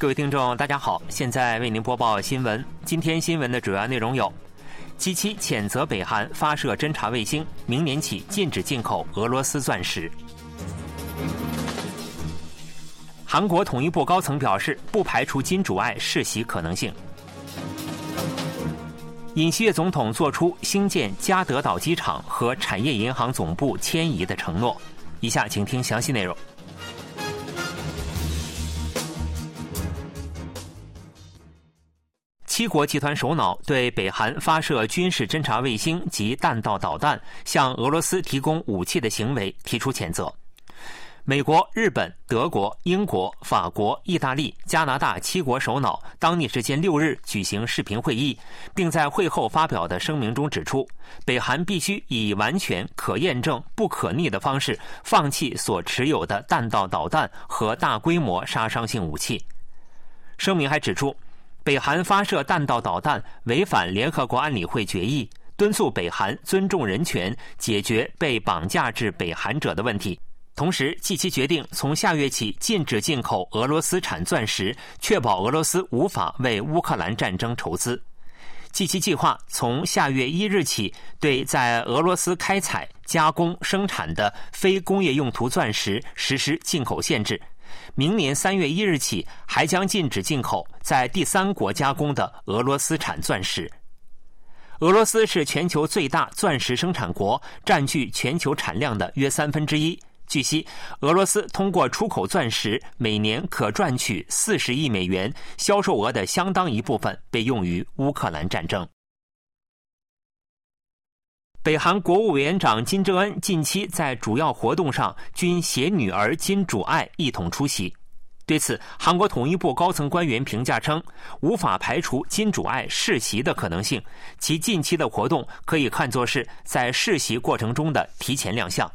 各位听众，大家好，现在为您播报新闻。今天新闻的主要内容有：G 七谴责北韩发射侦察卫星，明年起禁止进口俄罗斯钻石。韩国统一部高层表示，不排除金主爱世袭可能性。尹锡悦总统作出兴建加德岛机场和产业银行总部迁移的承诺。以下请听详细内容。七国集团首脑对北韩发射军事侦察卫星及弹道导弹，向俄罗斯提供武器的行为提出谴责。美国、日本、德国、英国、法国、意大利、加拿大七国首脑当地时间六日举行视频会议，并在会后发表的声明中指出，北韩必须以完全可验证、不可逆的方式放弃所持有的弹道导弹和大规模杀伤性武器。声明还指出。北韩发射弹道导弹违反联合国安理会决议，敦促北韩尊重人权，解决被绑架至北韩者的问题。同时，继其决定从下月起禁止进口俄罗斯产钻石，确保俄罗斯无法为乌克兰战争筹资。继其计划从下月一日起对在俄罗斯开采、加工、生产的非工业用途钻石实施进口限制。明年三月一日起，还将禁止进口在第三国加工的俄罗斯产钻石。俄罗斯是全球最大钻石生产国，占据全球产量的约三分之一。据悉，俄罗斯通过出口钻石，每年可赚取四十亿美元，销售额的相当一部分被用于乌克兰战争。北韩国务委员长金正恩近期在主要活动上均携女儿金主爱一同出席。对此，韩国统一部高层官员评价称，无法排除金主爱世袭的可能性。其近期的活动可以看作是在世袭过程中的提前亮相。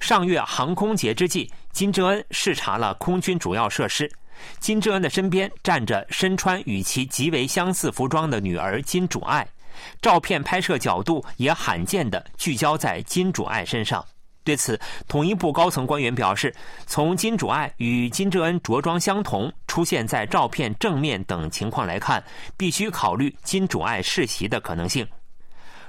上月航空节之际，金正恩视察了空军主要设施。金正恩的身边站着身穿与其极为相似服装的女儿金主爱。照片拍摄角度也罕见的聚焦在金主爱身上。对此，统一部高层官员表示，从金主爱与金正恩着装相同、出现在照片正面等情况来看，必须考虑金主爱世袭的可能性。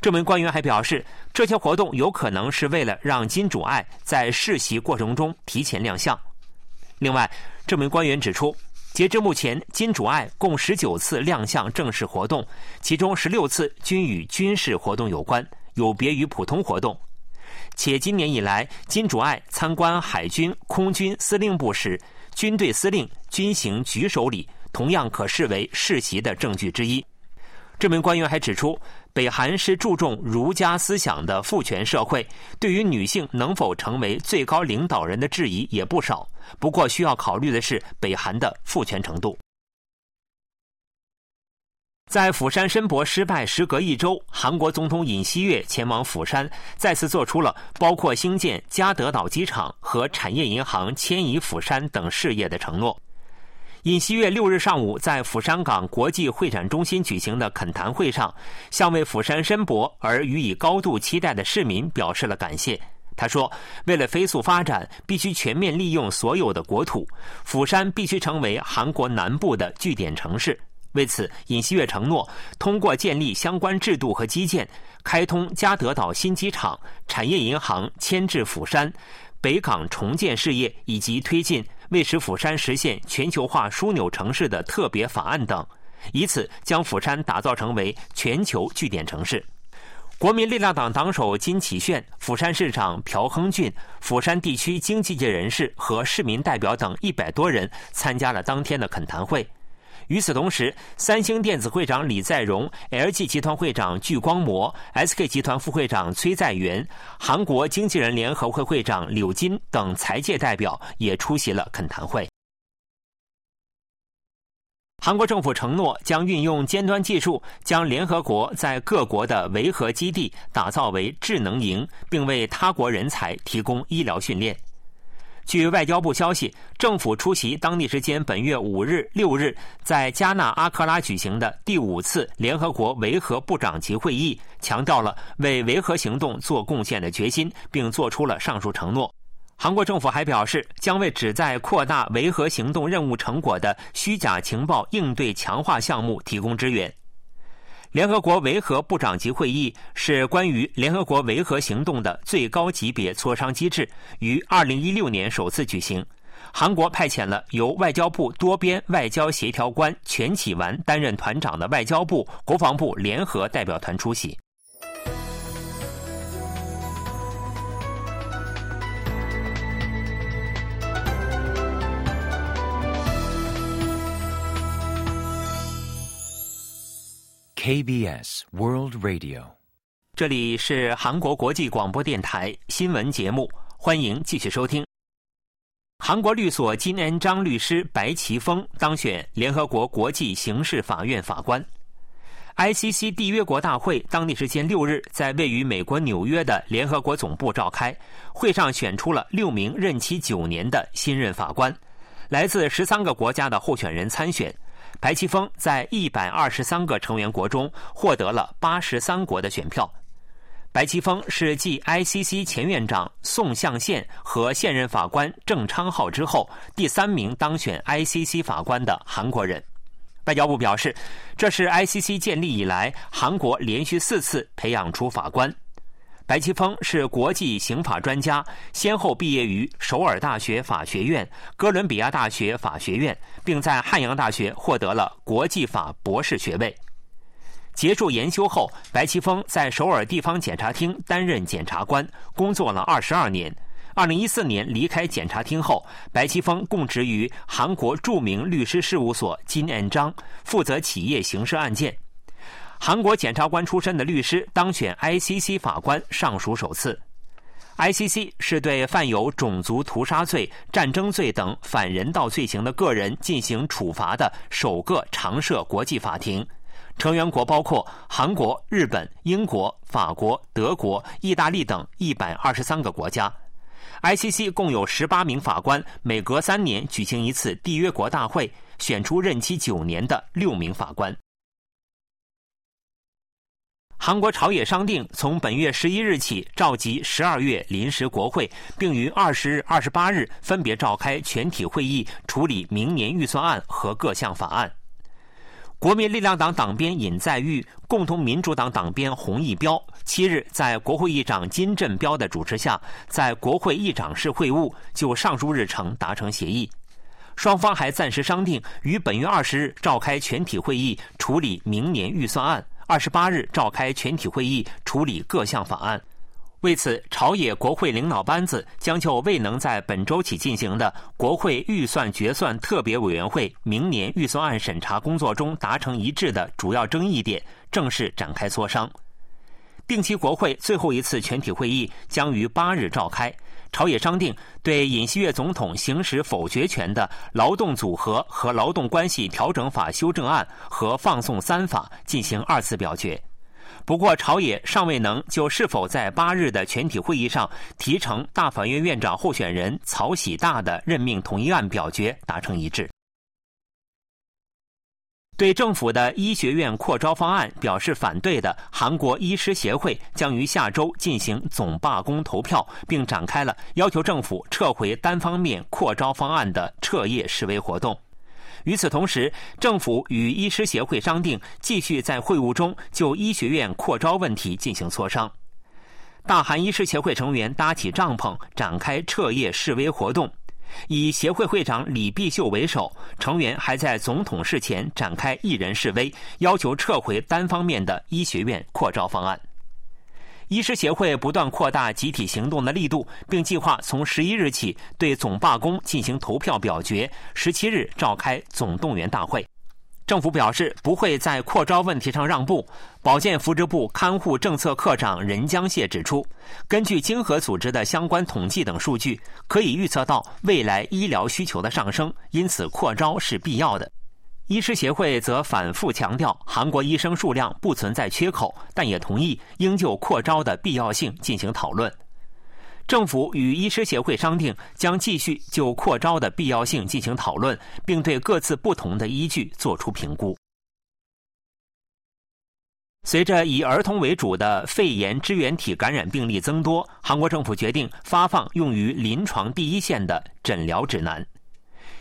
这名官员还表示，这些活动有可能是为了让金主爱在世袭过程中提前亮相。另外，这名官员指出。截至目前，金主爱共十九次亮相正式活动，其中十六次均与军事活动有关，有别于普通活动。且今年以来，金主爱参观海军、空军司令部时，军队司令军行举手礼，同样可视为世袭的证据之一。这名官员还指出，北韩是注重儒家思想的父权社会，对于女性能否成为最高领导人的质疑也不少。不过，需要考虑的是北韩的父权程度。在釜山申博失败时隔一周，韩国总统尹锡悦前往釜山，再次做出了包括兴建加德岛机场和产业银行迁移釜山等事业的承诺。尹锡悦六日上午在釜山港国际会展中心举行的恳谈会上，向为釜山申博而予以高度期待的市民表示了感谢。他说：“为了飞速发展，必须全面利用所有的国土，釜山必须成为韩国南部的据点城市。为此，尹锡悦承诺通过建立相关制度和基建，开通加德岛新机场、产业银行迁至釜山、北港重建事业，以及推进。”为使釜山实现全球化枢纽城市的特别法案等，以此将釜山打造成为全球据点城市。国民力量党党首金启炫、釜山市长朴亨俊、釜山地区经济界人士和市民代表等一百多人参加了当天的恳谈会。与此同时，三星电子会长李在镕、LG 集团会长具光模、SK 集团副会长崔在元、韩国经纪人联合会会长柳金等财界代表也出席了恳谈会。韩国政府承诺将运用尖端技术，将联合国在各国的维和基地打造为智能营，并为他国人才提供医疗训练。据外交部消息，政府出席当地时间本月五日、六日在加纳阿克拉举行的第五次联合国维和部长级会议，强调了为维和行动做贡献的决心，并作出了上述承诺。韩国政府还表示，将为旨在扩大维和行动任务成果的虚假情报应对强化项目提供支援。联合国维和部长级会议是关于联合国维和行动的最高级别磋商机制，于2016年首次举行。韩国派遣了由外交部多边外交协调官全启完担任团长的外交部、国防部联合代表团出席。KBS World Radio，这里是韩国国际广播电台新闻节目，欢迎继续收听。韩国律所金恩章律师白奇峰当选联合国国际刑事法院法官。ICC 缔约国大会当地时间六日在位于美国纽约的联合国总部召开，会上选出了六名任期九年的新任法官，来自十三个国家的候选人参选。白奇峰在一百二十三个成员国中获得了八十三国的选票。白奇峰是继 ICC 前院长宋相宪和现任法官郑昌浩之后第三名当选 ICC 法官的韩国人。外交部表示，这是 ICC 建立以来韩国连续四次培养出法官。白奇峰是国际刑法专家，先后毕业于首尔大学法学院、哥伦比亚大学法学院，并在汉阳大学获得了国际法博士学位。结束研修后，白奇峰在首尔地方检察厅担任检察官，工作了二十二年。二零一四年离开检察厅后，白奇峰供职于韩国著名律师事务所金恩章，负责企业刑事案件。韩国检察官出身的律师当选 ICC 法官尚属首次。ICC 是对犯有种族屠杀罪、战争罪等反人道罪行的个人进行处罚的首个常设国际法庭，成员国包括韩国、日本、英国、法国、德国、意大利等一百二十三个国家。ICC 共有十八名法官，每隔三年举行一次缔约国大会，选出任期九年的六名法官。韩国朝野商定，从本月十一日起召集十二月临时国会，并于二十日、二十八日分别召开全体会议，处理明年预算案和各项法案。国民力量党党鞭尹在玉、共同民主党党鞭洪义标七日在国会议长金振标的主持下，在国会议长室会晤，就上述日程达成协议。双方还暂时商定，于本月二十日召开全体会议，处理明年预算案。二十八日召开全体会议处理各项法案，为此，朝野国会领导班子将就未能在本周起进行的国会预算决算特别委员会明年预算案审查工作中达成一致的主要争议点，正式展开磋商。定期国会最后一次全体会议将于八日召开。朝野商定对尹锡悦总统行使否决权的劳动组合和劳动关系调整法修正案和放送三法进行二次表决。不过，朝野尚未能就是否在八日的全体会议上提成大法院院长候选人曹喜大的任命同一案表决达成一致。对政府的医学院扩招方案表示反对的韩国医师协会将于下周进行总罢工投票，并展开了要求政府撤回单方面扩招方案的彻夜示威活动。与此同时，政府与医师协会商定继续在会晤中就医学院扩招问题进行磋商。大韩医师协会成员搭起帐篷，展开彻夜示威活动。以协会会长李必秀为首，成员还在总统室前展开一人示威，要求撤回单方面的医学院扩招方案。医师协会不断扩大集体行动的力度，并计划从十一日起对总罢工进行投票表决，十七日召开总动员大会。政府表示不会在扩招问题上让步。保健福祉部看护政策科长任江谢指出，根据经合组织的相关统计等数据，可以预测到未来医疗需求的上升，因此扩招是必要的。医师协会则反复强调，韩国医生数量不存在缺口，但也同意应就扩招的必要性进行讨论。政府与医师协会商定，将继续就扩招的必要性进行讨论，并对各自不同的依据作出评估。随着以儿童为主的肺炎支原体感染病例增多，韩国政府决定发放用于临床第一线的诊疗指南。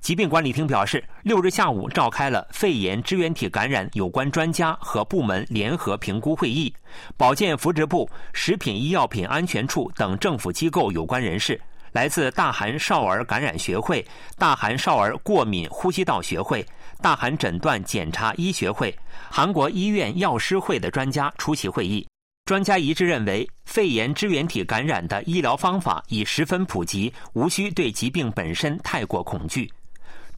疾病管理厅表示，六日下午召开了肺炎支原体感染有关专家和部门联合评估会议，保健福祉部、食品医药品安全处等政府机构有关人士。来自大韩少儿感染学会、大韩少儿过敏呼吸道学会、大韩诊断检查医学会、韩国医院药师会的专家出席会议。专家一致认为，肺炎支原体感染的医疗方法已十分普及，无需对疾病本身太过恐惧。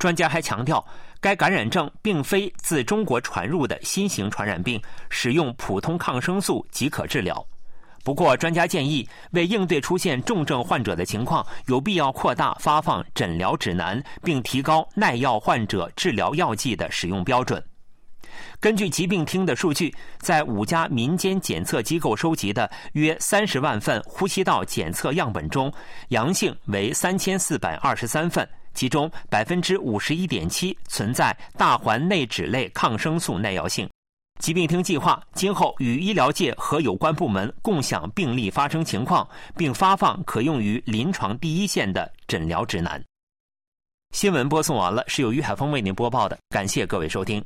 专家还强调，该感染症并非自中国传入的新型传染病，使用普通抗生素即可治疗。不过，专家建议，为应对出现重症患者的情况，有必要扩大发放诊疗指南，并提高耐药患者治疗药剂的使用标准。根据疾病厅的数据，在五家民间检测机构收集的约三十万份呼吸道检测样本中，阳性为三千四百二十三份，其中百分之五十一点七存在大环内酯类抗生素耐药性。疾病厅计划今后与医疗界和有关部门共享病例发生情况，并发放可用于临床第一线的诊疗指南。新闻播送完了，是由于海峰为您播报的，感谢各位收听。